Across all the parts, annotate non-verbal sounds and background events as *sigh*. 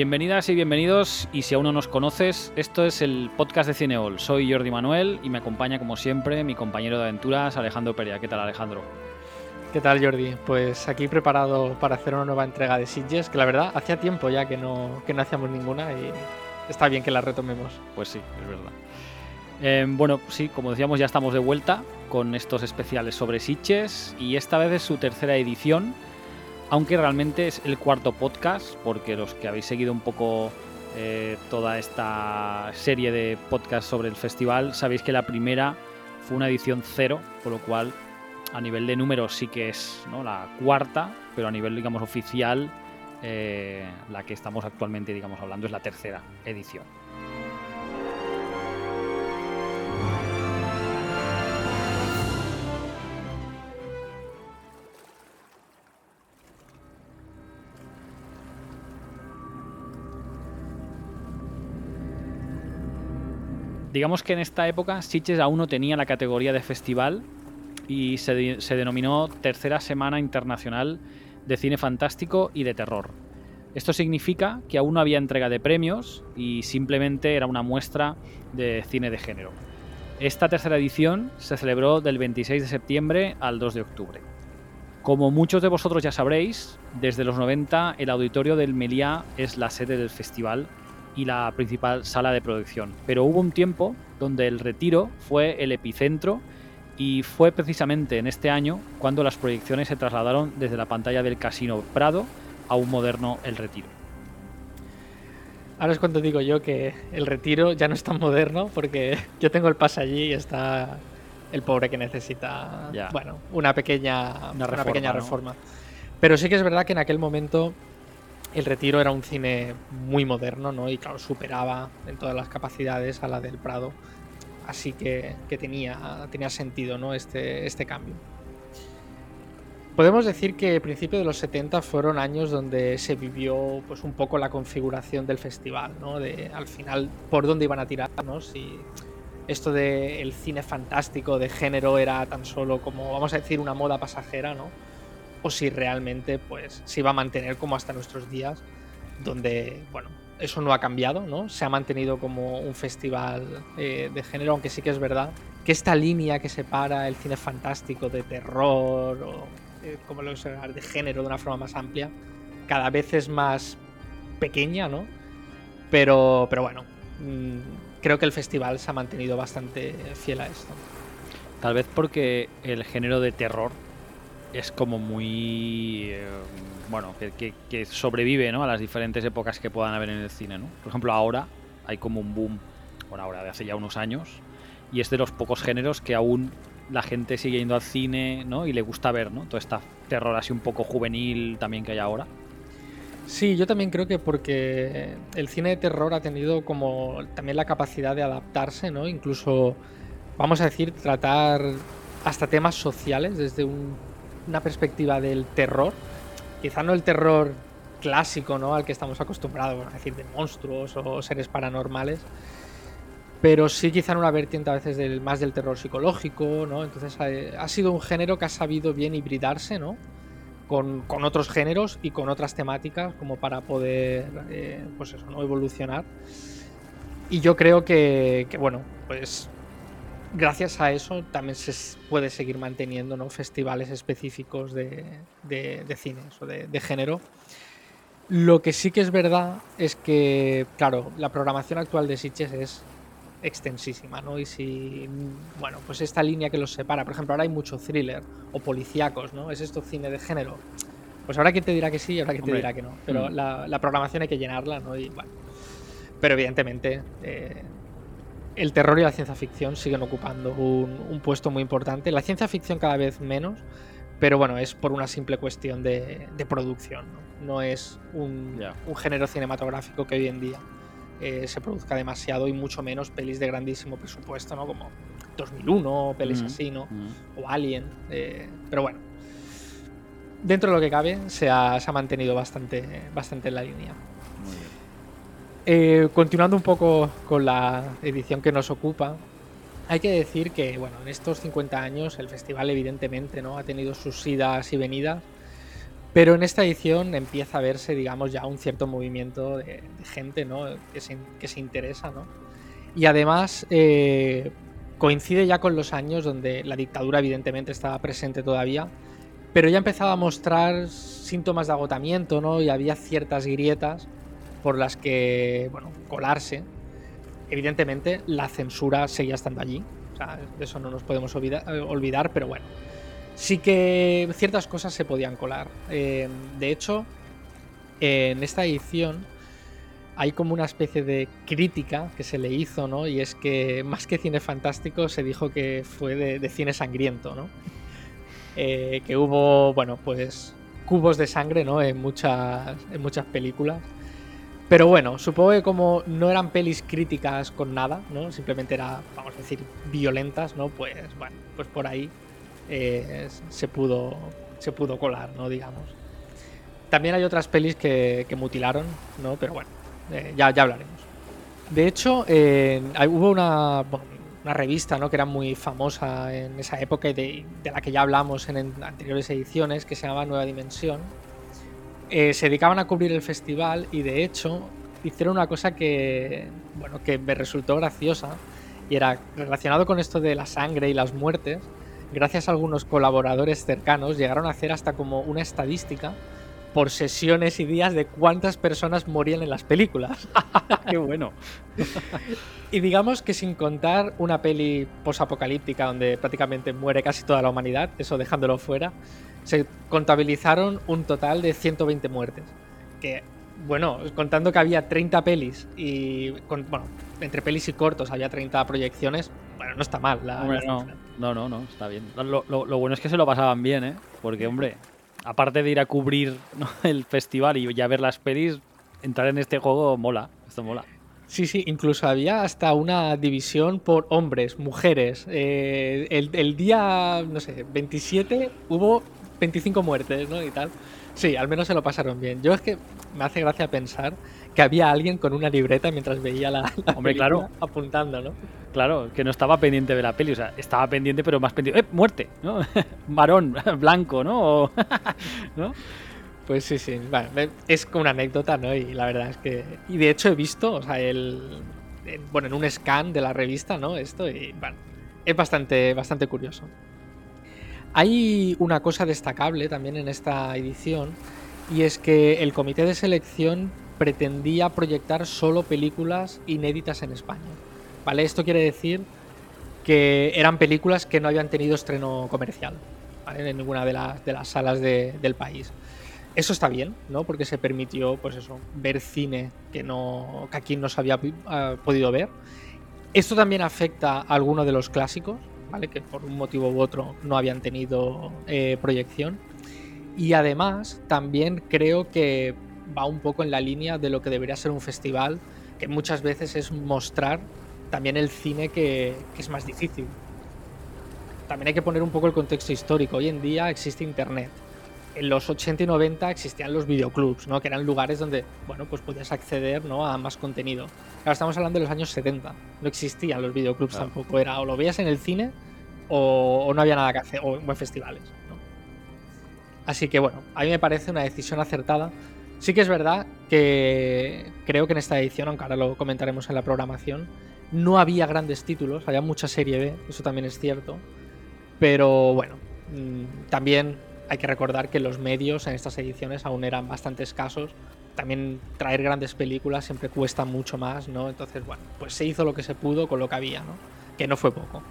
Bienvenidas y bienvenidos, y si aún no nos conoces, esto es el podcast de Cineol. Soy Jordi Manuel y me acompaña como siempre mi compañero de aventuras Alejandro Perea. ¿Qué tal Alejandro? ¿Qué tal Jordi? Pues aquí preparado para hacer una nueva entrega de Sitges, que la verdad hacía tiempo ya que no, que no hacíamos ninguna y está bien que la retomemos. Pues sí, es verdad. Eh, bueno, sí, como decíamos, ya estamos de vuelta con estos especiales sobre Sitges y esta vez es su tercera edición aunque realmente es el cuarto podcast, porque los que habéis seguido un poco eh, toda esta serie de podcasts sobre el festival, sabéis que la primera fue una edición cero, por lo cual a nivel de números sí que es la cuarta, pero a nivel digamos oficial eh, la que estamos actualmente digamos hablando es la tercera edición. Digamos que en esta época Sitges aún no tenía la categoría de festival y se, denominó Tercera Semana Internacional de Cine Fantástico y de Terror. Esto significa que aún no había entrega de premios y simplemente era una muestra de cine de género. Esta tercera edición se celebró del 26 de septiembre al 2 de octubre. Como muchos de vosotros ya sabréis, desde los 90 el auditorio del Meliá es la sede del festival y la principal sala de producción. Pero hubo un tiempo donde el retiro fue el epicentro y fue precisamente en este año cuando las proyecciones se trasladaron desde la pantalla del Casino Prado a un moderno El Retiro. Ahora es cuando digo yo que el retiro ya no es tan moderno porque yo tengo el pase allí y está el pobre que necesita bueno, una pequeña, una, pequeña reforma. Pero sí que es verdad que en aquel momento el Retiro era un cine muy moderno, ¿no? Y claro, superaba en todas las capacidades a la del Prado. Así que, tenía, tenía sentido, ¿no? Este, este cambio. Podemos decir que principios de los 70 fueron años donde se vivió pues un poco la configuración del festival, ¿no? De al final por dónde iban a tirar, ¿no? Si esto del cine fantástico de género era tan solo como vamos a decir una moda pasajera, ¿no? O si realmente pues se va a mantener como hasta nuestros días, donde, bueno, eso no ha cambiado, ¿no? Se ha mantenido como un festival eh, de género, aunque sí que es verdad que esta línea que separa el cine fantástico de terror o eh, como lo de género de una forma más amplia, cada vez es más pequeña, ¿no? Pero, pero bueno, mm, creo que el festival se ha mantenido bastante fiel a esto. Tal vez porque el género de terror es como muy. Eh, bueno, que, sobrevive ¿no? a las diferentes épocas que puedan haber en el cine. ¿no? Por ejemplo, ahora hay como un boom, bueno, ahora de hace ya unos años, y es de los pocos géneros que aún la gente sigue yendo al cine ¿no? y le gusta ver ¿no? todo este terror así un poco juvenil también que hay ahora. Sí, yo también creo que porque el cine de terror ha tenido como también la capacidad de adaptarse, ¿no? Incluso, vamos a decir, tratar hasta temas sociales desde un una perspectiva del terror, quizá no el terror clásico, ¿no? Al que estamos acostumbrados, a decir, de monstruos o seres paranormales, pero sí quizá en una vertiente a veces del, más del terror psicológico, ¿no? Entonces ha, sido un género que ha sabido bien hibridarse, ¿no? Con, otros géneros y con otras temáticas como para poder, eh, pues eso, ¿no? Evolucionar. Y yo creo que, que bueno, pues gracias a eso también se puede seguir manteniendo ¿no? festivales específicos de, de, cines o de, género. Lo que sí que es verdad es que, claro, la programación actual de Sitges es extensísima, ¿no? Y si, bueno, pues esta línea que los separa, por ejemplo, ahora hay mucho thriller o policíacos, ¿no? ¿Es esto cine de género? Pues ahora quien te dirá que sí y ahora quien te dirá que no. Pero mm. la, programación hay que llenarla, ¿no? Y bueno, pero evidentemente eh, el terror y la ciencia ficción siguen ocupando un, puesto muy importante. La ciencia ficción cada vez menos, pero bueno, es por una simple cuestión de, producción. No, es un, género cinematográfico que hoy en día eh, se produzca demasiado y mucho menos pelis de grandísimo presupuesto, ¿no? Como 2001, pelis así, ¿no? O Alien. Eh, pero bueno, dentro de lo que cabe, se ha, se ha mantenido bastante, bastante en la línea. Eh, continuando un poco con la edición que nos ocupa, hay que decir que bueno, en estos 50 años el festival evidentemente ¿no? ha tenido sus idas y venidas, Pero en esta edición empieza a verse, digamos, ya un cierto movimiento de, gente, ¿no? Que se, que se, interesa, ¿no? Y además eh, coincide ya con los años donde la dictadura evidentemente estaba presente todavía, pero ya empezaba a mostrar síntomas de agotamiento, ¿no? Y había ciertas grietas por las que, bueno, colarse. Evidentemente la censura seguía estando allí, de eso no nos podemos olvidar pero bueno sí que ciertas cosas se podían colar. Eh, de hecho, en esta edición hay como una especie de crítica que se le hizo, ¿no? Y es que más que cine fantástico se dijo que fue de, cine sangriento, ¿no? Eh, que hubo, bueno, pues cubos de sangre, ¿no? En muchas, en muchas películas. Pero bueno, supongo que como no eran pelis críticas con nada, ¿no? Simplemente era, vamos a decir, violentas, ¿no? Pues bueno, pues por ahí eh, se, pudo, se pudo colar, ¿no? Digamos. También hay otras pelis que, mutilaron, ¿no? Pero bueno, eh, ya, ya hablaremos. De hecho, hubo una, una revista ¿no? que era muy famosa en esa época y de, la que ya hablamos en, anteriores ediciones, que se llamaba Nueva Dimensión. Eh, se dedicaban a cubrir el festival y de hecho hicieron una cosa que, bueno, que me resultó graciosa y era relacionado con esto de la sangre y las muertes. Gracias a algunos colaboradores cercanos, llegaron a hacer hasta como una estadística por sesiones y días de cuántas personas morían en las películas. *laughs* ¡Qué bueno! y digamos que sin contar una peli posapocalíptica donde prácticamente muere casi toda la humanidad, eso dejándolo fuera, se contabilizaron un total de 120 muertes. Que, bueno, contando que había 30 pelis y, bueno, entre pelis y cortos había 30 proyecciones, bueno, no está mal. La, no, no, no, está bien. Lo, bueno es que se lo pasaban bien, ¿eh? Porque, hombre, aparte de ir a cubrir *laughs* el festival y ya ver las pelis, entrar en este juego mola. Esto mola. Sí, sí, incluso había hasta una división por hombres, mujeres. Eh, el, día, no sé, 27 hubo 25 muertes, ¿no? Y tal. Sí, al menos se lo pasaron bien. Yo es que me hace gracia pensar que había alguien con una libreta mientras veía la, *laughs* Hombre, claro. apuntando, ¿no? Claro, que no estaba pendiente de la peli, o sea, estaba pendiente, pero más pendiente. ¡Eh, muerte! ¿no? *laughs* Varón, *laughs* blanco, ¿no? ¿no? Pues sí, sí. Bueno, es como una anécdota, ¿no? Y la verdad es que. Y de hecho he visto, o sea, el. Bueno, en un scan de la revista, ¿no? Esto, y bueno, es bastante, bastante curioso. Hay una cosa destacable también en esta edición, y es que el comité de selección pretendía proyectar solo películas inéditas en España. ¿Vale? Esto quiere decir que eran películas que no habían tenido estreno comercial en ninguna de, las, de las salas del país. Eso está bien, ¿no? Porque se permitió, pues eso, ver cine que, no, que aquí no se había ah, podido ver. Esto también afecta a algunos de los clásicos, Que por un motivo u otro no habían tenido eh, proyección. Y además, también creo que va un poco en la línea de lo que debería ser un festival, que muchas veces es mostrar también el cine que, es más difícil. También hay que poner un poco el contexto histórico. Hoy en día existe Internet. En los 80 y 90 existían los videoclubs, ¿no? que eran lugares donde bueno, pues podías acceder ¿no? a más contenido. Ahora estamos hablando de los años 70. No existían los videoclubs tampoco. Era o lo veías en el cine o, no había nada que hacer, o en festivales. Así que bueno, a mí me parece una decisión acertada Sí que es verdad que creo que en esta edición, aunque ahora lo comentaremos en la programación, no había grandes títulos, había mucha serie B, eso también es cierto. Pero bueno, mm, también hay que recordar que los medios en estas ediciones aún eran bastante escasos. También traer grandes películas siempre cuesta mucho más, ¿no? Entonces, bueno, pues se hizo lo que se pudo con lo que había, ¿no? Que no fue poco.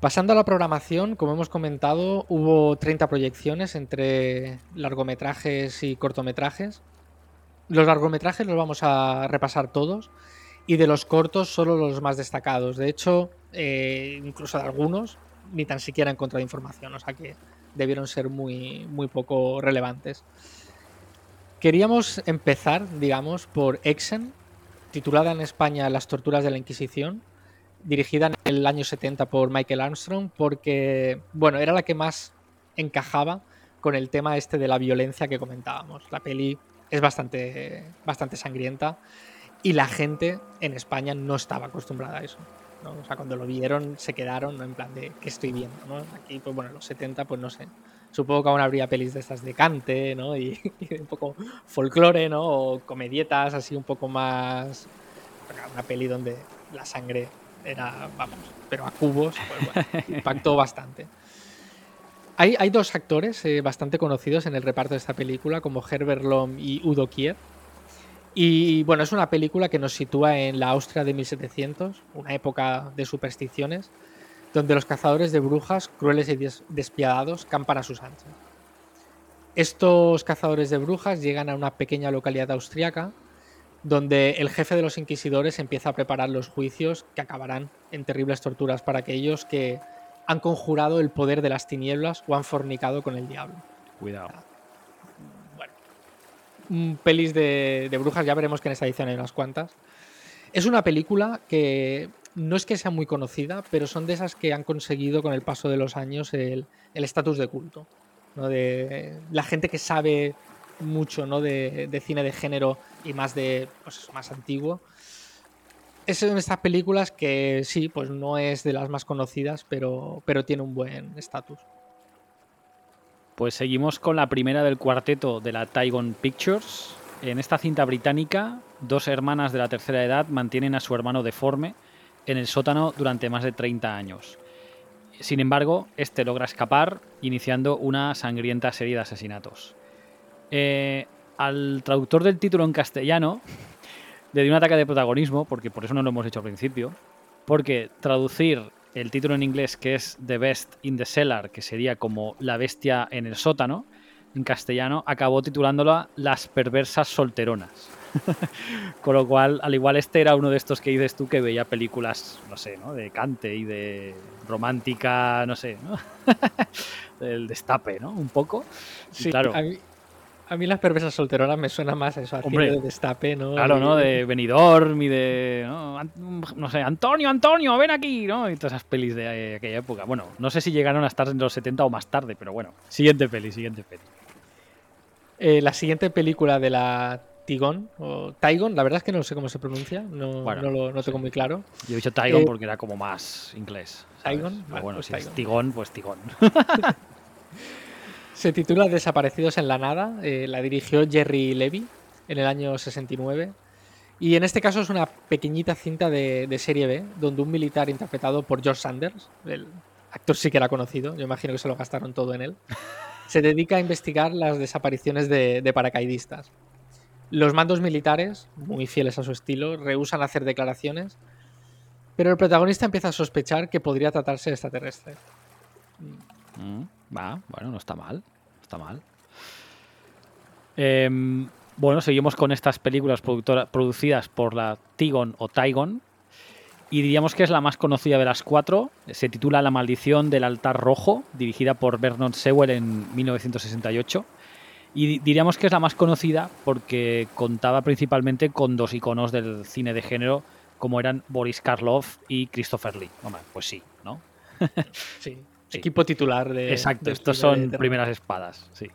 Pasando a la programación, como hemos comentado, hubo 30 proyecciones entre largometrajes y cortometrajes. Los largometrajes los vamos a repasar todos y de los cortos solo los más destacados. De hecho, eh, incluso de algunos ni tan siquiera he encontrado información, o sea que debieron ser muy, muy poco relevantes. Queríamos empezar, digamos, por Exen, titulada en España Las torturas de la Inquisición, dirigida en el año 70 por Michael Armstrong, porque, bueno, era la que más encajaba con el tema este de la violencia que comentábamos. La peli es bastante, bastante sangrienta y la gente en España no estaba acostumbrada a eso. O sea, cuando lo vieron se quedaron en plan de ¿qué estoy viendo? Aquí, pues bueno, en los 70, pues no sé. Supongo que aún habría pelis de estas de cante, ¿no? Y, *laughs* un poco folclore, ¿no? O comedietas así un poco más... Una peli donde la sangre era, vamos, pero a cubos, pues bueno, impactó bastante. Hay, hay, dos actores eh, bastante conocidos en el reparto de esta película, como Herbert Lom y Udo Kier. Y bueno, es una película que nos sitúa en la Austria de 1700, una época de supersticiones, donde los cazadores de brujas, crueles y despiadados, campan a sus anchas. Estos cazadores de brujas llegan a una pequeña localidad austriaca, donde el jefe de los inquisidores empieza a preparar los juicios que acabarán en terribles torturas para aquellos que han conjurado el poder de las tinieblas o han fornicado con el diablo. Cuidado pelis de, brujas, ya veremos que en esta edición hay unas cuantas. Es una película que no es que sea muy conocida, pero son de esas que han conseguido con el paso de los años el estatus de culto. ¿no? De la gente que sabe mucho ¿no? de, cine de género y más de pues, más antiguo. Es de estas películas que sí, pues no es de las más conocidas, pero, pero tiene un buen estatus. Pues seguimos con la primera del cuarteto de la Taigon Pictures. En esta cinta británica, dos hermanas de la tercera edad mantienen a su hermano deforme en el sótano durante más de 30 años. Sin embargo, este logra escapar, iniciando una sangrienta serie de asesinatos. Eh, al traductor del título en castellano le dio un ataque de protagonismo, porque por eso no lo hemos hecho al principio, porque traducir el título en inglés que es The Best in the Cellar, que sería como La bestia en el sótano, en castellano, acabó titulándola Las perversas solteronas. *laughs* Con lo cual, al igual este era uno de estos que dices tú que veía películas, no sé, ¿no? De cante y de romántica, no sé, ¿no? *laughs* Del destape, ¿no? Un poco. Sí, claro. A mí las perversas solteronas me suena más a eso, a de destape, ¿no? Claro, ¿no? De Benidorm y de. ¿no? sé, Antonio, Antonio, ven aquí, ¿no? Y todas esas pelis de aquella época. Bueno, no sé si llegaron a estar en los 70 o más tarde, pero bueno. Siguiente peli, siguiente peli. Eh, la siguiente película de la Tigon, o Taigon, la verdad es que no sé cómo se pronuncia, no, no lo tengo muy claro. Yo he dicho Taigon eh, porque era como más inglés. ¿Taigon? bueno, pues si es Tigón, pues Tigón. *laughs* Se titula Desaparecidos en la Nada. Eh, la dirigió Jerry Levy en el año 69. Y en este caso es una pequeñita cinta de, serie B, donde un militar interpretado por George Sanders, el actor sí que era conocido, yo imagino que se lo gastaron todo en él, se dedica a investigar las desapariciones de, de paracaidistas. Los mandos militares, muy fieles a su estilo, rehusan hacer declaraciones, pero el protagonista empieza a sospechar que podría tratarse de extraterrestre. Mm. Va, bueno, no está mal. está mal. Em, bueno, seguimos con estas películas producidas por la Tigon o Taigon. Y diríamos que es la más conocida de las cuatro. Se titula La maldición del altar rojo, dirigida por Vernon Sewell en 1968. Y diríamos que es la más conocida porque contaba principalmente con dos iconos del cine de género, como eran Boris Karloff y Christopher Lee. Hombre, pues sí, ¿no? sí. Equipo titular de. Exacto, estos son primeras espadas, sí.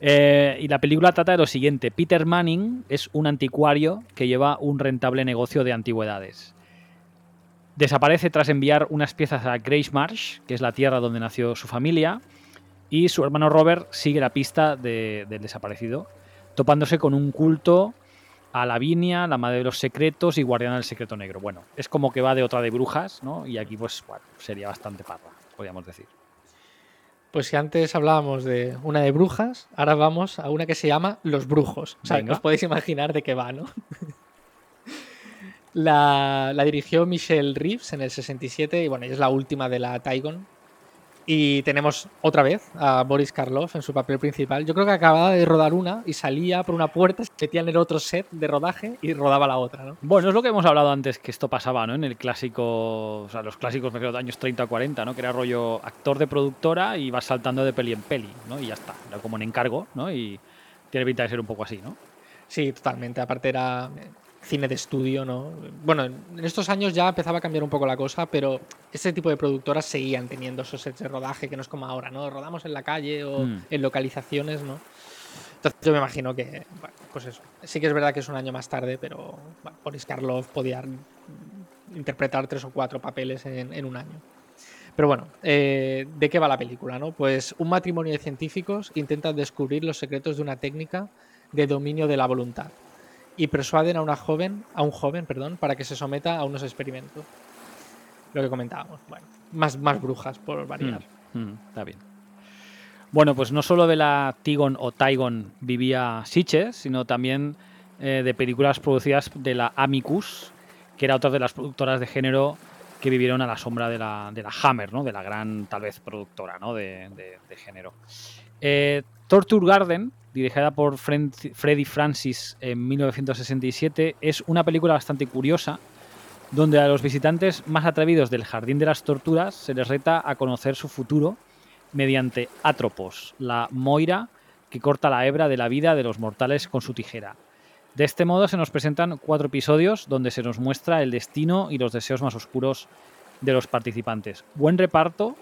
Eh, y la película trata de lo siguiente: Peter Manning es un anticuario que lleva un rentable negocio de antigüedades. Desaparece tras enviar unas piezas a Grace Marsh, que es la tierra donde nació su familia, y su hermano Robert sigue la pista del desaparecido, topándose con un culto a Lavinia, la madre de los secretos y guardiana del secreto negro. Bueno, es como que va de otra de brujas, ¿no? Y aquí, pues, bueno, sería bastante parra podríamos decir. Pues si antes hablábamos de una de brujas, ahora vamos a una que se llama Los Brujos. O sea, os podéis imaginar de qué va, ¿no? *laughs* la, la, dirigió Michelle Reeves en el 67 y bueno, es la última de la Taigon, y tenemos otra vez a Boris Karloff en su papel principal. Yo creo que acababa de rodar una y salía por una puerta, se metía en el otro set de rodaje y rodaba la otra, ¿no? Bueno, es lo que hemos hablado antes, que esto pasaba, ¿no? En el clásico, o sea, los clásicos de los años 30 a 40, ¿no? Que era rollo actor de productora y vas saltando de peli en peli, ¿no? Y ya está, era como en encargo, ¿no? Y tiene pinta de ser un poco así, ¿no? Sí, totalmente. Aparte era cine de estudio, ¿no? Bueno, en estos años ya empezaba a cambiar un poco la cosa, pero ese tipo de productoras seguían teniendo esos sets de rodaje que no es como ahora, ¿no? Rodamos en la calle o Mm. en localizaciones, ¿no? Entonces yo me imagino que, bueno, pues eso. Sí que es verdad que es un año más tarde, pero bueno, Boris Karloff podía interpretar tres o cuatro papeles en, en un año. Pero bueno, eh, ¿de qué va la película? No? Pues un matrimonio de científicos intentan descubrir los secretos de una técnica de dominio de la voluntad y persuaden a una joven, a un joven, perdón, para que se someta a unos experimentos. Lo que comentábamos, bueno, más, más brujas por variar. Mm, mm, está bien. Bueno, pues no solo de la Tigon o Taigon vivía Sitges, sino también eh, de películas producidas de la Amicus, que era otra de las productoras de género que vivieron a la sombra de la, de la Hammer, ¿no? de la gran, tal vez, productora ¿no? de, de- de género. Eh, Torture Garden, dirigida por Freddy Francis en 1967, es una película bastante curiosa donde a los visitantes más atrevidos del Jardín de las Torturas se les reta a conocer su futuro mediante Atropos, la Moira que corta la hebra de la vida de los mortales con su tijera. De este modo se nos presentan cuatro episodios donde se nos muestra el destino y los deseos más oscuros de los participantes. Buen reparto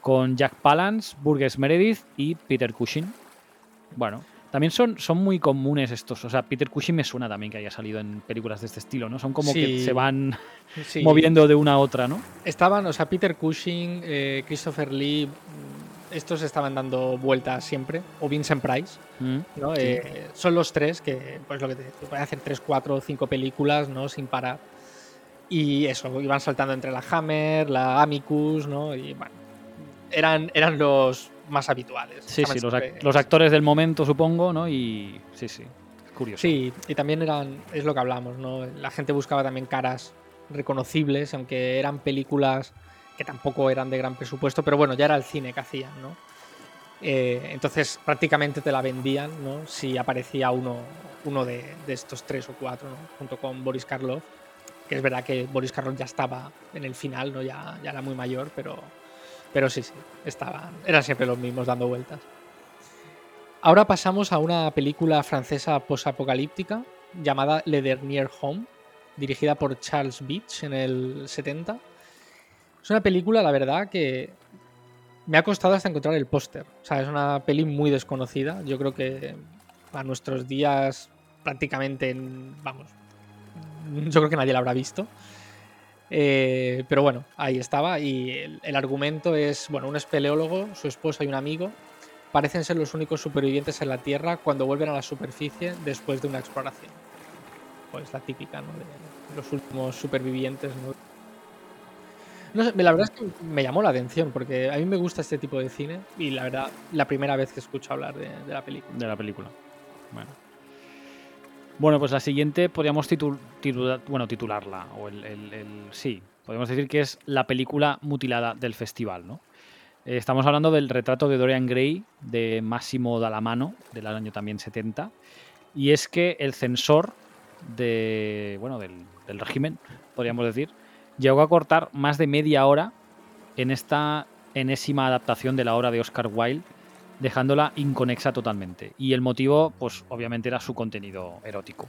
con Jack Palance, Burgess Meredith y Peter Cushing. Bueno, también son, son muy comunes estos. O sea, Peter Cushing me suena también que haya salido en películas de este estilo, ¿no? Son como que se van Sí. moviendo de una a otra, ¿no? Estaban, o sea, Peter Cushing, eh, Christopher Lee, mm, estos estaban dando vueltas siempre, o Vincent Price, Mm. ¿no? Sí. Eh, son los tres que, pues lo que te que pueden hacer tres, cuatro, cinco películas, ¿no? Sin parar. Y eso, iban saltando entre la Hammer, la Amicus, ¿no? Y bueno, eran, eran los más habituales. Sí, sí, los, ac- siempre- los actores del momento, supongo, ¿no? Y sí, sí, curioso. Sí, y también eran, es lo que hablamos, ¿no? La gente buscaba también caras reconocibles, aunque eran películas que tampoco eran de gran presupuesto, pero bueno, ya era el cine que hacían, ¿no? Eh, entonces prácticamente te la vendían, ¿no? Si aparecía uno, uno de, de estos tres o cuatro, ¿no? Junto con Boris Karloff, que es verdad que Boris Karloff ya estaba en el final, ¿no? Ya, ya era muy mayor, pero, pero sí, sí, estaban, eran siempre los mismos dando vueltas. Ahora pasamos a una película francesa posapocalíptica llamada Le Dernier Home, dirigida por Charles Beach en el 70. Es una película, la verdad, que me ha costado hasta encontrar el póster. O sea, es una peli muy desconocida. Yo creo que a nuestros días prácticamente, en- vamos, yo creo que nadie la habrá visto. Eh, pero bueno, ahí estaba. Y el, argumento es, bueno, un espeleólogo, su esposa y un amigo parecen ser los únicos supervivientes en la Tierra cuando vuelven a la superficie después de una exploración. Pues la típica, ¿no? De los últimos supervivientes, ¿no? No sé, la verdad es que me llamó la atención porque a mí me gusta este tipo de cine y la verdad, la primera vez que escucho hablar de la película. de la película. Bueno. Bueno, pues la siguiente podríamos titularla. O el, sí, podemos decir que es la película mutilada del festival, ¿no? Eh, estamos hablando del retrato de Dorian Gray de Massimo Dallamano, del año también 70. Y es que el censor de, bueno, del, del régimen, podríamos decir, llegó a cortar más de media hora en esta enésima adaptación de la obra de Oscar Wilde dejándola inconexa totalmente. Y el motivo, pues obviamente era su contenido erótico.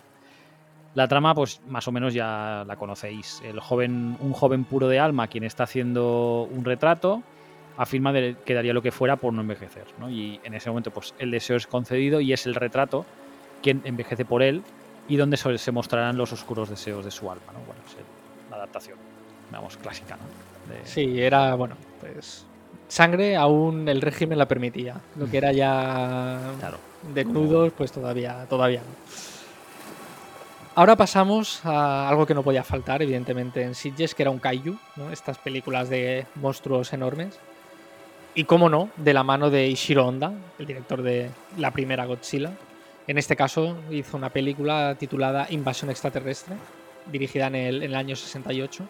La trama, pues más o menos ya la conocéis. El joven, un joven puro de alma, quien está haciendo un retrato, afirma que daría lo que fuera por no envejecer. ¿no? Y en ese momento, pues el deseo es concedido y es el retrato quien envejece por él y donde se mostrarán los oscuros deseos de su alma. ¿no? Bueno, es la adaptación, vamos, clásica. ¿no? Sí, era, bueno, pues sangre aún el régimen la permitía. Lo que era ya Claro. desnudos, pues todavía, todavía no. Ahora pasamos a algo que no podía faltar, evidentemente, en Sitges, que era un kaiju, ¿no? estas películas de monstruos enormes. Y cómo no, de la mano de Ishiro Honda, el director de la primera Godzilla. En este caso hizo una película titulada Invasión extraterrestre, dirigida en el, en el año 68.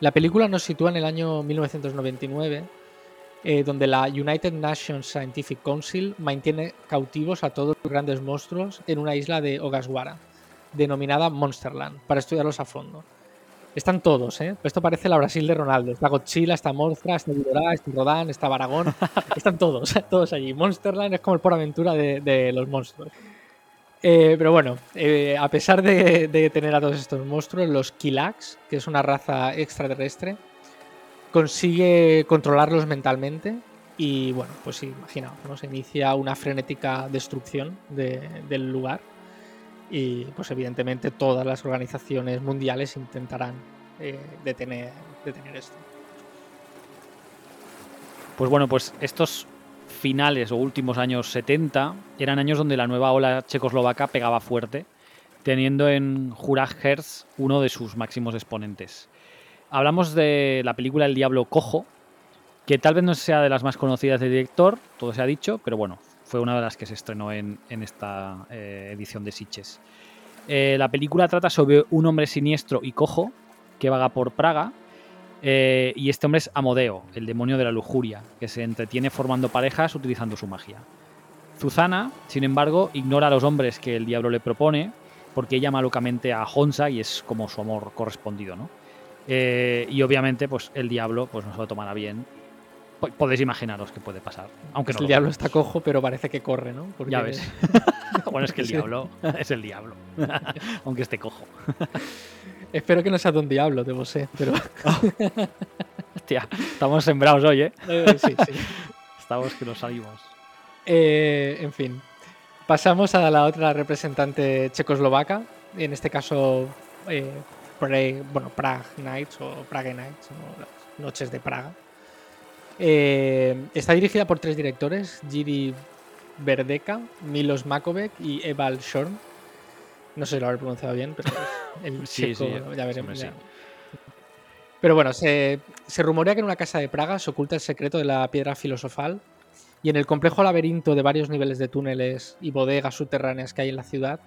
La película nos sitúa en el año 1999, eh, donde la United Nations Scientific Council mantiene cautivos a todos los grandes monstruos en una isla de Ogasawara, denominada Monsterland, para estudiarlos a fondo. Están todos, ¿eh? Esto parece la Brasil de Ronaldo. Está Godzilla, está Mothra, está Ghidorah, está Rodan, está Baragón. *laughs* Están todos, *laughs* todos allí. Monsterland es como el por aventura de, de los monstruos. Eh, pero bueno, eh, a pesar de, tener a todos estos monstruos, los Kilax, que es una raza extraterrestre, consigue controlarlos mentalmente y bueno, pues imaginaos, ¿no? se inicia una frenética destrucción del lugar y pues evidentemente todas las organizaciones mundiales intentarán eh, detener, detener esto. Pues bueno, pues estos finales o últimos años 70 eran años donde la nueva ola checoslovaca pegaba fuerte, teniendo en Juraj Herz uno de sus máximos exponentes. Hablamos de la película El Diablo Cojo, que tal vez no sea de las más conocidas del director, todo se ha dicho, pero bueno, fue una de las que se estrenó en, esta eh, edición de Sitches. Eh, la película trata sobre un hombre siniestro y cojo que vaga por Praga eh, y este hombre es Amodeo, el demonio de la lujuria, que se entretiene formando parejas utilizando su magia. Zuzana, sin embargo, ignora a los hombres que el diablo le propone, porque ella ama locamente a Honza y es como su amor correspondido, ¿no? Eh, y obviamente, pues el diablo pues, no se lo tomará bien. Podéis imaginaros qué puede pasar. Aunque el diablo está cojo, pero parece que corre, ¿no? Ya ves. *laughs* *laughs* bueno, es que el diablo *laughs* es el diablo. Aunque esté cojo. Espero que no sea Don Diablo, debo ser, pero. Hostia, estamos sembrados hoy, ¿eh? eh sí, sí. Estamos que nos salimos. Eh, en fin. Pasamos a la otra representante checoslovaca, en este caso eh, bueno, Prague Nights o Prague Nights, las noches de Praga. está dirigida por tres directores, Giri Verdeka, Milos Makovec y Eval Shorn. No sé si lo habré pronunciado bien, pero el *laughs* sí, ya veremos. Pero bueno, se, rumorea que en una casa de Praga se oculta el secreto de la piedra filosofal y en el complejo laberinto de varios niveles de túneles y bodegas subterráneas que hay en la ciudad,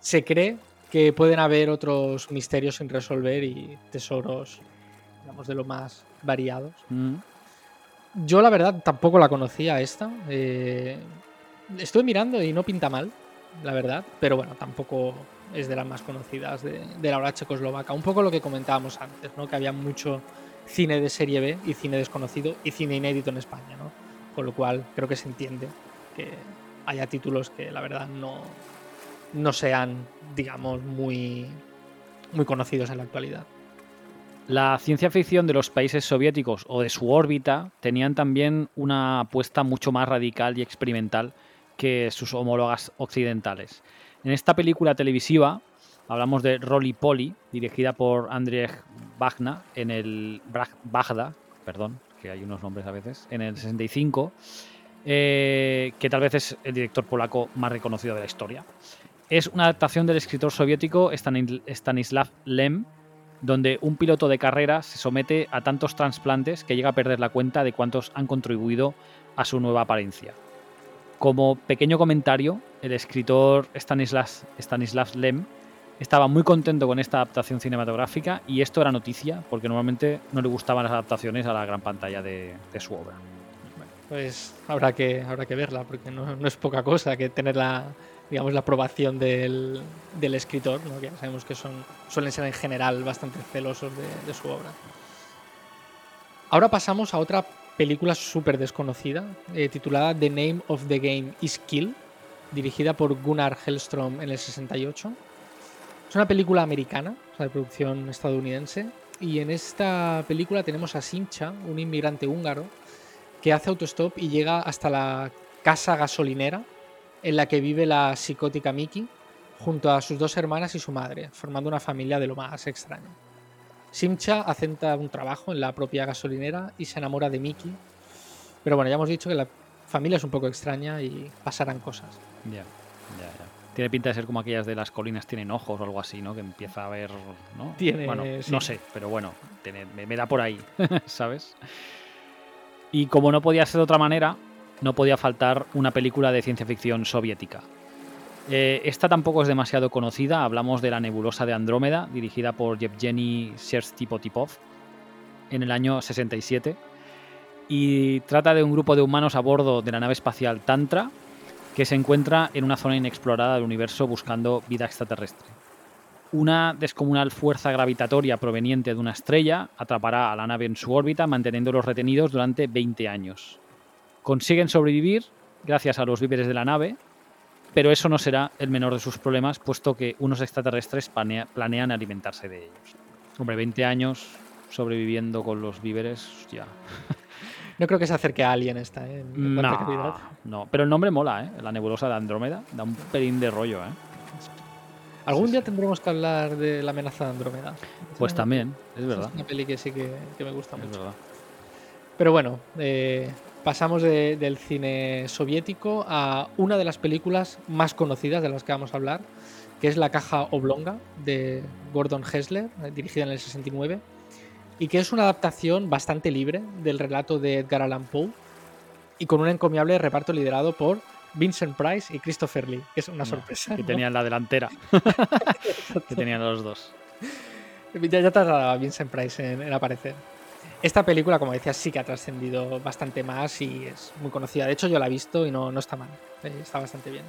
se cree que pueden haber otros misterios sin resolver y tesoros, digamos, de lo más variados. Mm. Yo la verdad tampoco la conocía esta. Eh, estoy mirando y no pinta mal la verdad, pero bueno, tampoco es de las más conocidas de, la hora checoslovaca. Un poco lo que comentábamos antes, ¿no? que había mucho cine de serie B y cine desconocido y cine inédito en España, ¿no? con lo cual creo que se entiende que haya títulos que la verdad no, no sean, digamos, muy, muy conocidos en la actualidad. La ciencia ficción de los países soviéticos o de su órbita tenían también una apuesta mucho más radical y experimental que sus homólogas occidentales. En esta película televisiva hablamos de Rolly Polly, dirigida por Andrzej Bagna en el perdón, que hay unos nombres a veces, en el 65, eh, que tal vez es el director polaco más reconocido de la historia. Es una adaptación del escritor soviético Stanislav Lem, donde un piloto de carrera se somete a tantos trasplantes que llega a perder la cuenta de cuántos han contribuido a su nueva apariencia. Como pequeño comentario, el escritor Stanislav Lem estaba muy contento con esta adaptación cinematográfica y esto era noticia porque normalmente no le gustaban las adaptaciones a la gran pantalla de, su obra. pues habrá que, habrá que verla porque no, es poca cosa que tener la, digamos, la aprobación del, escritor, que ya sabemos que son, suelen ser en general bastante celosos de, de su obra. Ahora pasamos a otra película súper desconocida, eh, titulada The Name of the Game is Kill, dirigida por Gunnar Hellstrom en el 68. Es una película americana, o sea, de producción estadounidense, y en esta película tenemos a Sincha, un inmigrante húngaro, que hace autostop y llega hasta la casa gasolinera en la que vive la psicótica Mickey, junto a sus dos hermanas y su madre, formando una familia de lo más extraño. Simcha acenta un trabajo en la propia gasolinera y se enamora de Mickey. Pero bueno, ya hemos dicho que la familia es un poco extraña y pasarán cosas. Ya, ya, ya. Tiene pinta de ser como aquellas de las colinas tienen ojos o algo así, ¿no? Que empieza a ver, ¿no? Tiene, bueno, no sé, pero bueno, me, da por ahí, *laughs* ¿sabes? Y como no podía ser de otra manera, no podía faltar una película de ciencia ficción soviética. Eh, esta tampoco es demasiado conocida, hablamos de La nebulosa de Andrómeda, dirigida por Yevgeny Sherstipotipov en el año 67, y trata de un grupo de humanos a bordo de la nave espacial Tantra que se encuentra en una zona inexplorada del universo buscando vida extraterrestre. Una descomunal fuerza gravitatoria proveniente de una estrella atrapará a la nave en su órbita, manteniéndolos retenidos durante 20 años. Consiguen sobrevivir gracias a los víveres de la nave, pero eso no será el menor de sus problemas, puesto que unos extraterrestres planean alimentarse de ellos. Hombre, 20 años sobreviviendo con los víveres, ya. *laughs* No creo que se acerque a alguien esta, ¿eh? no, no, pero el nombre mola, ¿eh? La nebulosa de Andrómeda. Da un pelín de rollo, ¿eh? Algún día tendremos que hablar de la amenaza de Andrómeda. Pues también, es verdad. Es una peli que sí que, me gusta mucho. Es verdad. Pero bueno, eh, pasamos del cine soviético a una de las películas más conocidas de las que vamos a hablar, que es La caja oblonga de Gordon Hessler, eh, dirigida en el 69, y que es una adaptación bastante libre del relato de Edgar Allan Poe y con un encomiable reparto liderado por Vincent Price y Christopher Lee, que es una sorpresa. Que tenían la delantera. *laughs* que tenían los dos. Ya, ya tardaba Vincent Price en aparecer. Esta película, como decía, sí que ha trascendido bastante más y es muy conocida. De hecho, yo la he visto y no, no está mal. Eh, está bastante bien.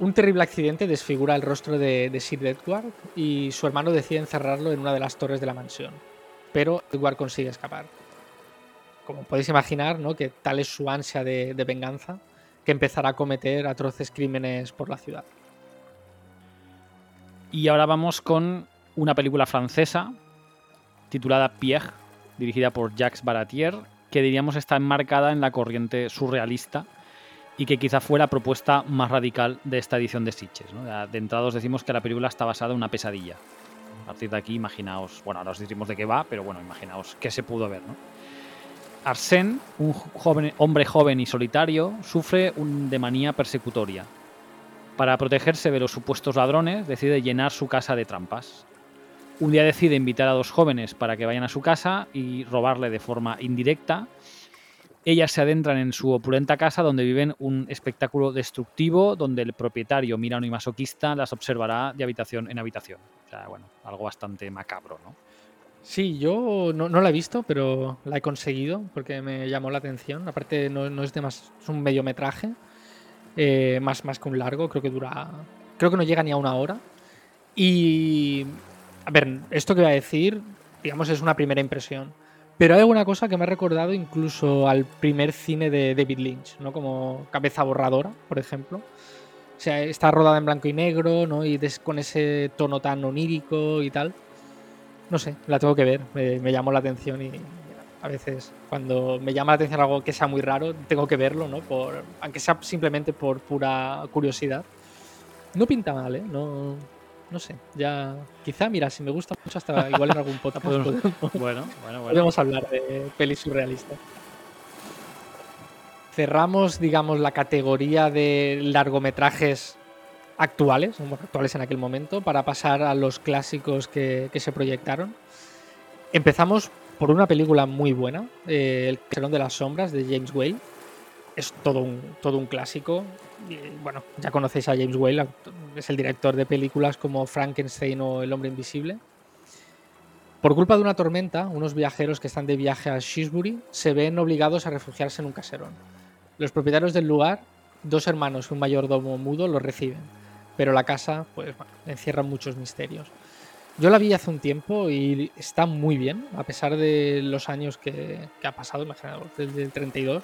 Un terrible accidente desfigura el rostro de, Sir Edward y su hermano decide encerrarlo en una de las torres de la mansión. Pero Edward consigue escapar. Como podéis imaginar, ¿no? que tal es su ansia de, de venganza que empezará a cometer atroces crímenes por la ciudad. Y ahora vamos con una película francesa titulada Pierre, dirigida por Jacques Baratier, que diríamos está enmarcada en la corriente surrealista y que quizá fue la propuesta más radical de esta edición de Sitches. De entrada os decimos que la película está basada en una pesadilla. A partir de aquí, imaginaos, bueno, ahora os decimos de qué va, pero bueno, imaginaos qué se pudo ver. ¿no? Arsène, un hombre joven y solitario, sufre un, de manía persecutoria. Para protegerse de los supuestos ladrones, decide llenar su casa de trampas. Un día decide invitar a dos jóvenes para que vayan a su casa y robarle de forma indirecta. Ellas se adentran en su opulenta casa donde viven un espectáculo destructivo donde el propietario, mirano y masoquista, las observará de habitación en habitación. O sea, bueno, algo bastante macabro, ¿no? Sí, yo no, la he visto, pero la he conseguido porque me llamó la atención. Aparte, no, es de más, es un mediometraje, eh, más, más que un largo, creo que dura, creo que no llega ni a una hora. Y a ver, esto que voy a decir, digamos, es una primera impresión. Pero hay alguna cosa que me ha recordado incluso al primer cine de David Lynch, ¿no? Como Cabeza Borradora, por ejemplo. O sea, está rodada en blanco y negro, ¿no? Y con ese tono tan onírico y tal. No sé, la tengo que ver. Me, llamó la atención y a veces cuando me llama la atención algo que sea muy raro, tengo que verlo, ¿no? Por, aunque sea simplemente por pura curiosidad. No pinta mal, ¿eh? No, no sé, ya. Quizá, mira, si me gusta mucho, hasta igual en algún *laughs* podcast podemos, *laughs* bueno, bueno, podemos hablar de pelis surrealistas. Cerramos, digamos, la categoría de largometrajes actuales, actuales en aquel momento, para pasar a los clásicos que, se proyectaron. Empezamos por una película muy buena, eh, El Salón de las Sombras de James Whale. Es todo un, todo un clásico bueno, ya conocéis a James Whale, es el director de películas como Frankenstein o El hombre invisible. Por culpa de una tormenta, unos viajeros que están de viaje a Shrewsbury se ven obligados a refugiarse en un caserón. Los propietarios del lugar, dos hermanos y un mayordomo mudo, los reciben, pero la casa pues, encierra muchos misterios. Yo la vi hace un tiempo y está muy bien, a pesar de los años que, ha pasado, imaginaos, desde el 32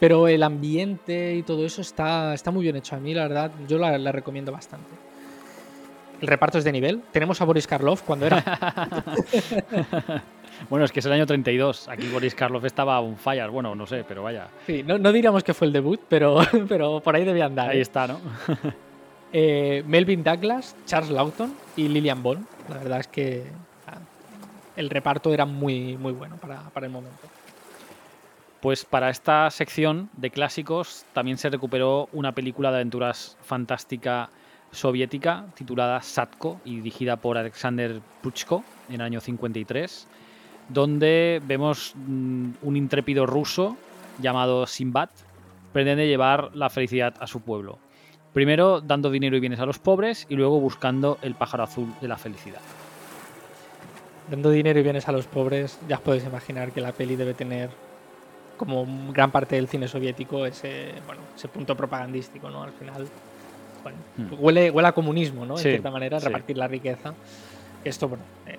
pero el ambiente y todo eso está, está muy bien hecho. A mí, la verdad, yo la, recomiendo bastante. El reparto es de nivel. Tenemos a Boris Karloff cuando era. *laughs* bueno, es que es el año 32. Aquí Boris Karloff estaba un fire. Bueno, no sé, pero vaya. Sí, no, no diríamos que fue el debut, pero, *laughs* pero por ahí debía andar. Ahí ¿eh? está, ¿no? *laughs* Eh, Melvin Douglas, Charles Lawton y Lillian Bond. La verdad es que ah, el reparto era muy, muy bueno para, para el momento. Pues para esta sección de clásicos también se recuperó una película de aventuras fantástica soviética titulada Satko y dirigida por Alexander Puchko en el año 53, donde vemos mm, un intrépido ruso llamado Sinbad pretende llevar la felicidad a su pueblo. Primero dando dinero y bienes a los pobres y luego buscando el pájaro azul de la felicidad. Dando dinero y bienes a los pobres, ya os podéis imaginar que la peli debe tener como gran parte del cine soviético, ese, bueno, ese punto propagandístico, ¿no? Al final, bueno, hmm. huele, huele a comunismo, ¿no? En cierta manera, repartir la riqueza. Esto, bueno, eh,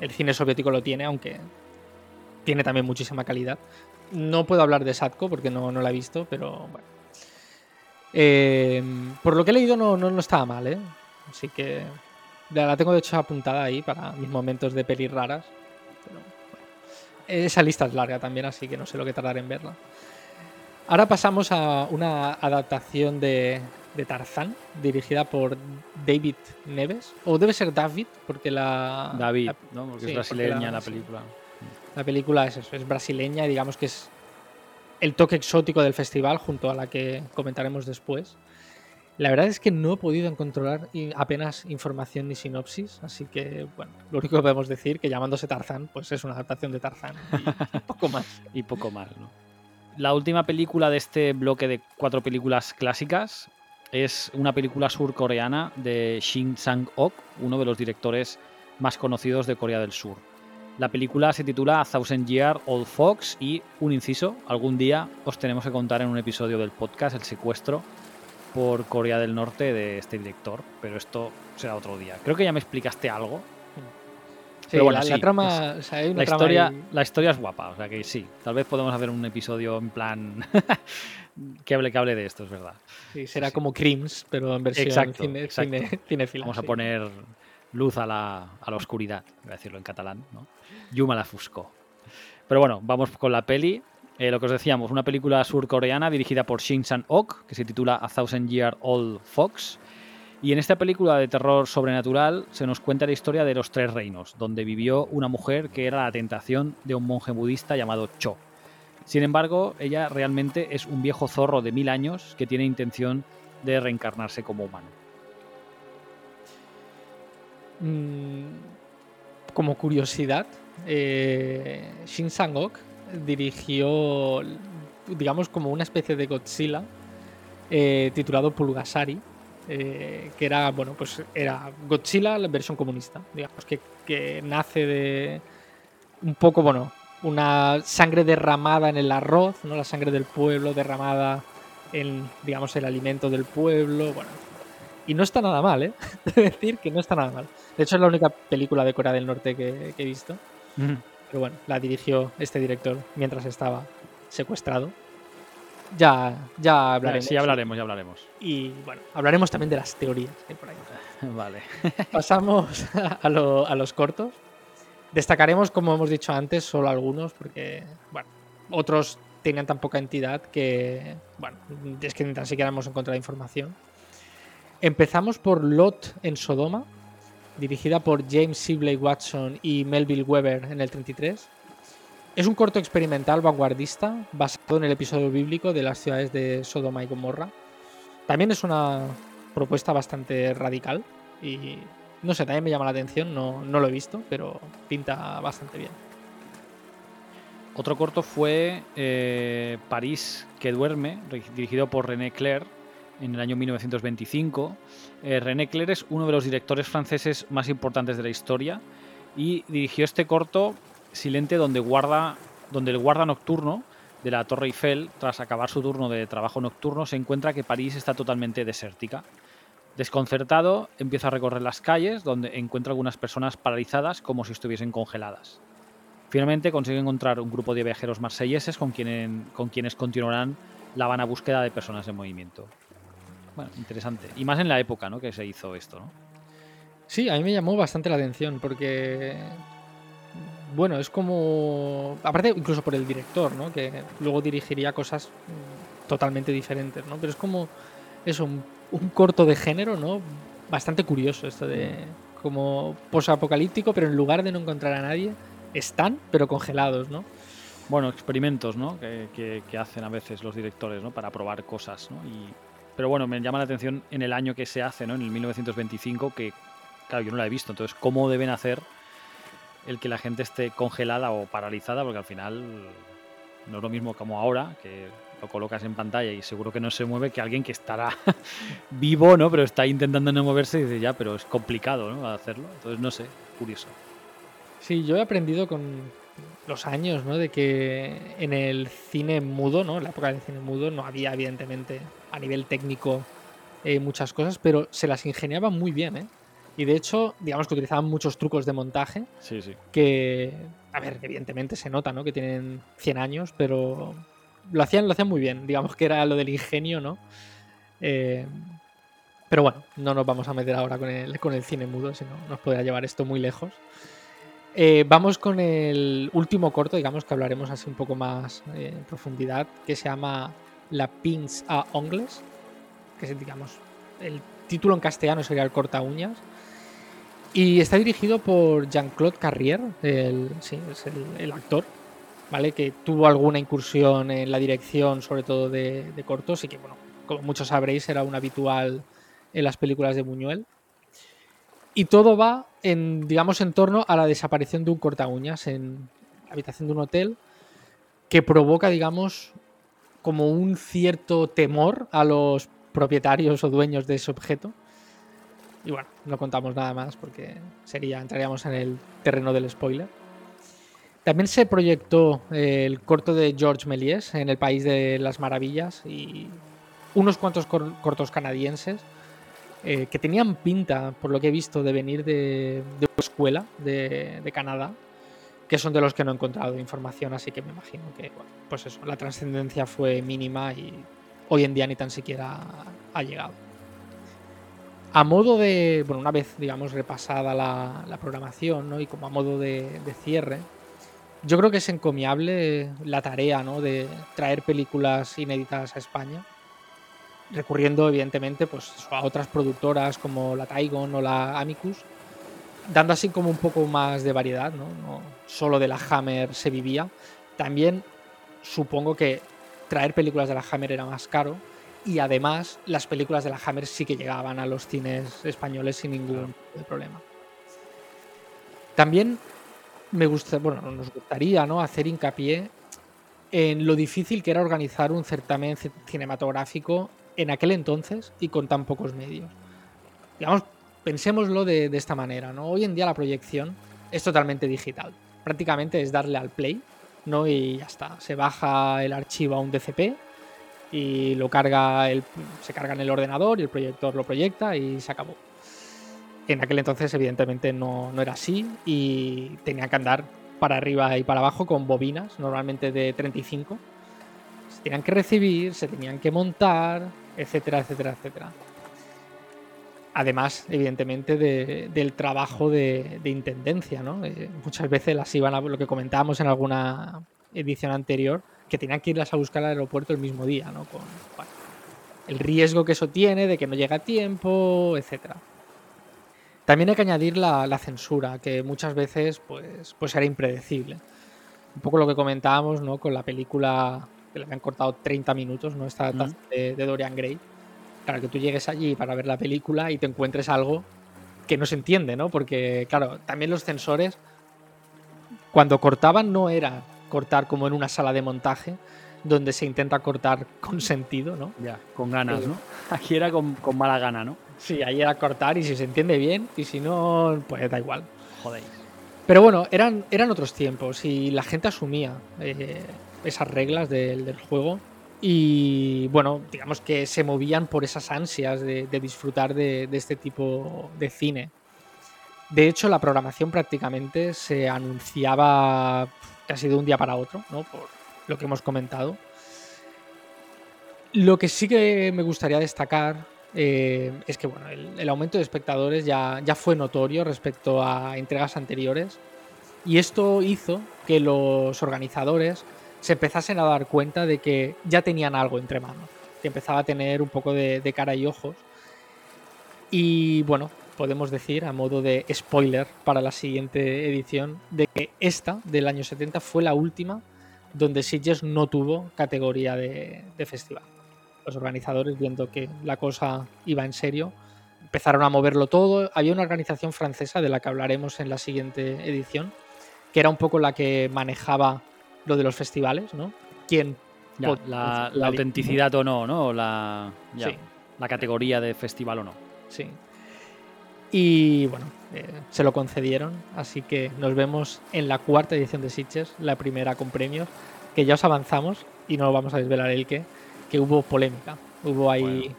el cine soviético lo tiene, aunque tiene también muchísima calidad. No puedo hablar de Satko porque no, no la he visto, pero bueno. Eh, por lo que he leído no, no, no estaba mal, ¿eh? Así que la tengo de hecho apuntada ahí para mis momentos de pelis raras. Esa lista es larga también, así que no sé lo que tardaré en verla. Ahora pasamos a una adaptación de, de Tarzán, dirigida por David Neves. O debe ser David, porque la. David, la- ¿no? Porque sí, es brasileña porque la- película. La película es eso, es brasileña y digamos que es el toque exótico del festival junto a la que comentaremos después. La verdad es que no he podido encontrar apenas información ni sinopsis, así que bueno, lo único que podemos decir que llamándose Tarzán, pues es una adaptación de Tarzán *laughs* y poco más. y poco más, ¿no? La última película de este bloque de cuatro películas clásicas es una película surcoreana de Shin Sang-ok, uno de los directores más conocidos de Corea del Sur. La película se titula A Thousand Year Old Fox y, un inciso, algún día os tenemos que contar en un episodio del podcast el secuestro por Corea del Norte de este director, pero esto será otro día. Creo que ya me explicaste algo, Sí, Pero bueno, la, trama, o sea, hay una la trama historia, ahí- la historia es guapa, o sea que sí. Tal vez podemos hacer un episodio en plan *laughs* que hable, que hable de esto, es verdad. sí, será sí. como Crims, pero en versión Exacto, cine, exacto. cine- Vamos a poner luz a la, a la oscuridad, voy a decirlo en catalán, ¿no? Llum a la fusco. Pero bueno, vamos con la peli. Eh, lo que os decíamos, una película surcoreana dirigida por Shin Sang-ok, que se titula A Thousand Year Old Fox. Y en esta película de terror sobrenatural se nos cuenta la historia de los tres reinos, donde vivió una mujer que era la tentación de un monje budista llamado Cho. Sin embargo, ella realmente es un viejo zorro de mil años que tiene intención de reencarnarse como humano. Mm, como curiosidad, eh, Shin Sang-ok dirigió, digamos, como una especie de Godzilla eh, titulado Pulgasari, eh, que era, bueno, pues era Godzilla la versión comunista, digamos, que, que nace de un poco, bueno, una sangre derramada en el arroz, ¿no? La sangre del pueblo derramada en, digamos, el alimento del pueblo, bueno. Y no está nada mal, ¿eh? *laughs* Debo decir que no está nada mal. De hecho, es la única película de Corea del Norte que, que he visto. Pero bueno, la dirigió este director mientras estaba secuestrado. Ya, ya hablaremos. Sí, hablaremos, ya hablaremos. Y bueno, hablaremos también de las teorías que hay por ahí. *laughs* Vale. Pasamos a, lo- a los cortos. Destacaremos, como hemos dicho antes, solo algunos, porque bueno, otros tenían tan poca entidad que, bueno, es que ni tan siquiera hemos encontrado información. Empezamos por Lot en Sodoma, dirigida por James Sibley Watson y Melville Weber en el 33. Es un corto experimental vanguardista basado en el episodio bíblico de las ciudades de Sodoma y Gomorra. También es una propuesta bastante radical y no sé, también me llama la atención, no, no lo he visto, pero pinta bastante bien. Otro corto fue eh, París que duerme, ri- dirigido por René Clair en el año 1925. Eh, René Clair es uno de los directores franceses más importantes de la historia y dirigió este corto silente donde el guarda nocturno de la Torre Eiffel, tras acabar su turno de trabajo nocturno, se encuentra que París está totalmente desértica. Desconcertado, empieza a recorrer las calles, donde encuentra algunas personas paralizadas como si estuviesen congeladas. Finalmente consigue encontrar un grupo de viajeros marselleses con, con quienes continuarán la vana búsqueda de personas en movimiento. Bueno, interesante. Y más en la época ¿no? que se hizo esto, ¿no? Sí, a mí me llamó bastante la atención porque, bueno, es como, aparte incluso por el director, ¿no? Que luego dirigiría cosas mm, totalmente diferentes, ¿no? Pero es como eso, un, un corto de género, ¿no? Bastante curioso esto de como posapocalíptico, pero en lugar de no encontrar a nadie, están, pero congelados, ¿no? Bueno, experimentos ¿no? que, que- que hacen a veces los directores ¿no? para probar cosas. ¿no? Y, pero bueno, me llama la atención en el año que se hace, ¿no? en el 1925, que claro, yo no la he visto. Entonces, ¿cómo deben hacer el que la gente esté congelada o paralizada? Porque al final no es lo mismo como ahora, que lo colocas en pantalla y seguro que no se mueve, que alguien que estará *laughs* vivo, ¿no? pero está intentando no moverse y dice, ya, pero es complicado ¿no? hacerlo. Entonces, no sé, curioso. Sí, yo he aprendido con los años, ¿no? De que en el cine mudo, ¿no? En la época del cine mudo no había, evidentemente, a nivel técnico eh, muchas cosas, pero se las ingeniaban muy bien, ¿eh? Y de hecho, digamos que utilizaban muchos trucos de montaje Sí, sí. que, a ver, evidentemente se nota, ¿no? Que tienen 100 años, pero lo hacían, lo hacían muy bien. Digamos que era lo del ingenio, ¿no? Eh, pero bueno, no nos vamos a meter ahora con el, con el cine mudo, sino nos podría llevar esto muy lejos. Eh, vamos con el último corto, digamos que hablaremos así un poco más eh, en profundidad, que se llama La Pins a Ongles, que es, digamos, el título en castellano sería el corta uñas. Y está dirigido por Jean-Claude Carrier, el, sí, es el, actor, ¿vale? Que tuvo alguna incursión en la dirección, sobre todo de, de cortos, y que, bueno, como muchos sabréis, era un habitual en las películas de Buñuel. Y todo va en, digamos, en torno a la desaparición de un corta uñas en la habitación de un hotel que provoca, digamos, como un cierto temor a los propietarios o dueños de ese objeto. Y bueno, no contamos nada más porque sería, entraríamos en el terreno del spoiler. También se proyectó el corto de George Méliès en el País de las Maravillas y unos cuantos cortos canadienses eh, que tenían pinta, por lo que he visto, de venir de, una escuela de, Canadá, que son de los que no he encontrado información, así que me imagino que, pues eso, la trascendencia fue mínima y hoy en día ni tan siquiera ha llegado. A modo de, bueno, una vez, digamos, repasada la, programación, ¿no? Y como a modo de, cierre, yo creo que es encomiable la tarea, ¿no? De traer películas inéditas a España recurriendo evidentemente pues, a otras productoras como la Taigon o la Amicus, dando así como un poco más de variedad, ¿no? solo de la Hammer se vivía. También supongo que traer películas de la Hammer era más caro y además las películas de la Hammer sí que llegaban a los cines españoles sin ningún problema. También me gusta, bueno, nos gustaría ¿no? hacer hincapié en lo difícil que era organizar un certamen cinematográfico en aquel entonces y con tan pocos medios. Digamos, pensémoslo de, esta manera, ¿no? Hoy en día la proyección es totalmente digital. Prácticamente es darle al play, ¿no? Y ya está. Se baja el archivo a un DCP y lo carga se carga en el ordenador y el proyector lo proyecta y se acabó. En aquel entonces, evidentemente, no, no era así y tenía que andar para arriba y para abajo con bobinas, normalmente de 35. Se tenían que recibir, se tenían que montar, etcétera, etcétera, etcétera. Además, evidentemente, del trabajo de, intendencia, ¿no? Eh, muchas veces las iban a lo que comentábamos en alguna edición anterior, que tenían que irlas a buscar al aeropuerto el mismo día, ¿no? Con el riesgo que eso tiene de que no llega a tiempo, etcétera. También hay que añadir la, censura, que muchas veces pues, pues era impredecible. Un poco lo que comentábamos ¿no? con la película que le habían cortado 30 minutos, ¿no? Esta de, Dorian Gray. Para que tú llegues allí para ver la película y te encuentres algo que no se entiende, ¿no? Porque, claro, también los censores, cuando cortaban, no era cortar como en una sala de montaje, donde se intenta cortar con sentido, ¿no? Ya, con ganas, ¿no? Aquí era con, mala gana, ¿no? Sí, ahí era cortar y si se entiende bien, y si no, pues da igual. Jodéis. Pero bueno, eran, eran otros tiempos y la gente asumía. Eh, esas reglas del, juego. Y bueno, digamos que se movían por esas ansias de, disfrutar de, este tipo de cine. De hecho, la programación prácticamente se anunciaba casi de un día para otro, ¿no? Por lo que hemos comentado. Lo que sí que me gustaría destacar eh, es que bueno, el, aumento de espectadores ya, ya fue notorio respecto a entregas anteriores. Y esto hizo que los organizadores se empezasen a dar cuenta de que ya tenían algo entre manos, que empezaba a tener un poco de, cara y ojos. Y bueno, podemos decir, a modo de spoiler para la siguiente edición, de que esta del año 70 fue la última donde Sitges no tuvo categoría de, de, festival. Los organizadores, viendo que la cosa iba en serio, empezaron a moverlo todo. Había una organización francesa de la que hablaremos en la siguiente edición, que era un poco la que manejaba lo de los festivales, ¿no? ¿Quién? la, autenticidad o no, ¿no? La, la categoría de festival o no. Sí. Y bueno, eh, se lo concedieron, así que nos vemos en la cuarta edición de Sitches, la primera con premios, que ya os avanzamos y no vamos a desvelar el que, que hubo polémica. Hubo ahí,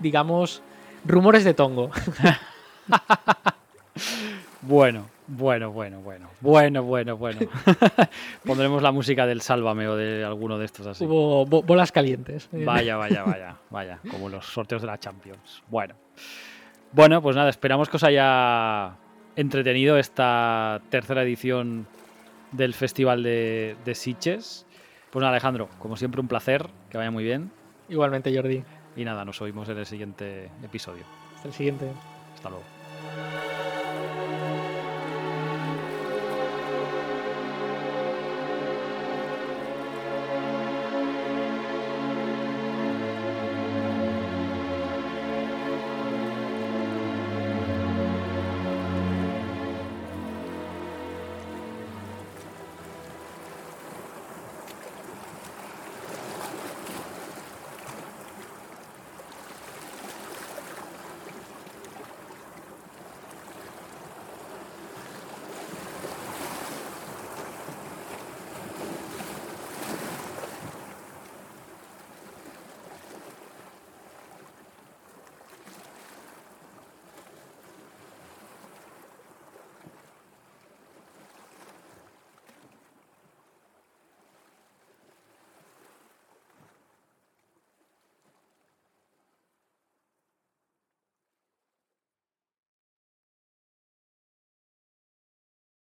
digamos, rumores de tongo. *laughs* bueno, Bueno, bueno, bueno. Bueno, bueno, bueno. *laughs* Pondremos la música del Sálvame o de alguno de estos así. Hubo bo- bolas calientes. Vaya, vaya, vaya, vaya. Como los sorteos de la Champions. Bueno. Bueno, pues nada, esperamos que os haya entretenido esta tercera edición del Festival de, de Sitges. Pues nada, Alejandro, como siempre un placer, que vaya muy bien. Igualmente, Jordi. Y nada, nos oímos en el siguiente episodio. Hasta el siguiente. Hasta luego.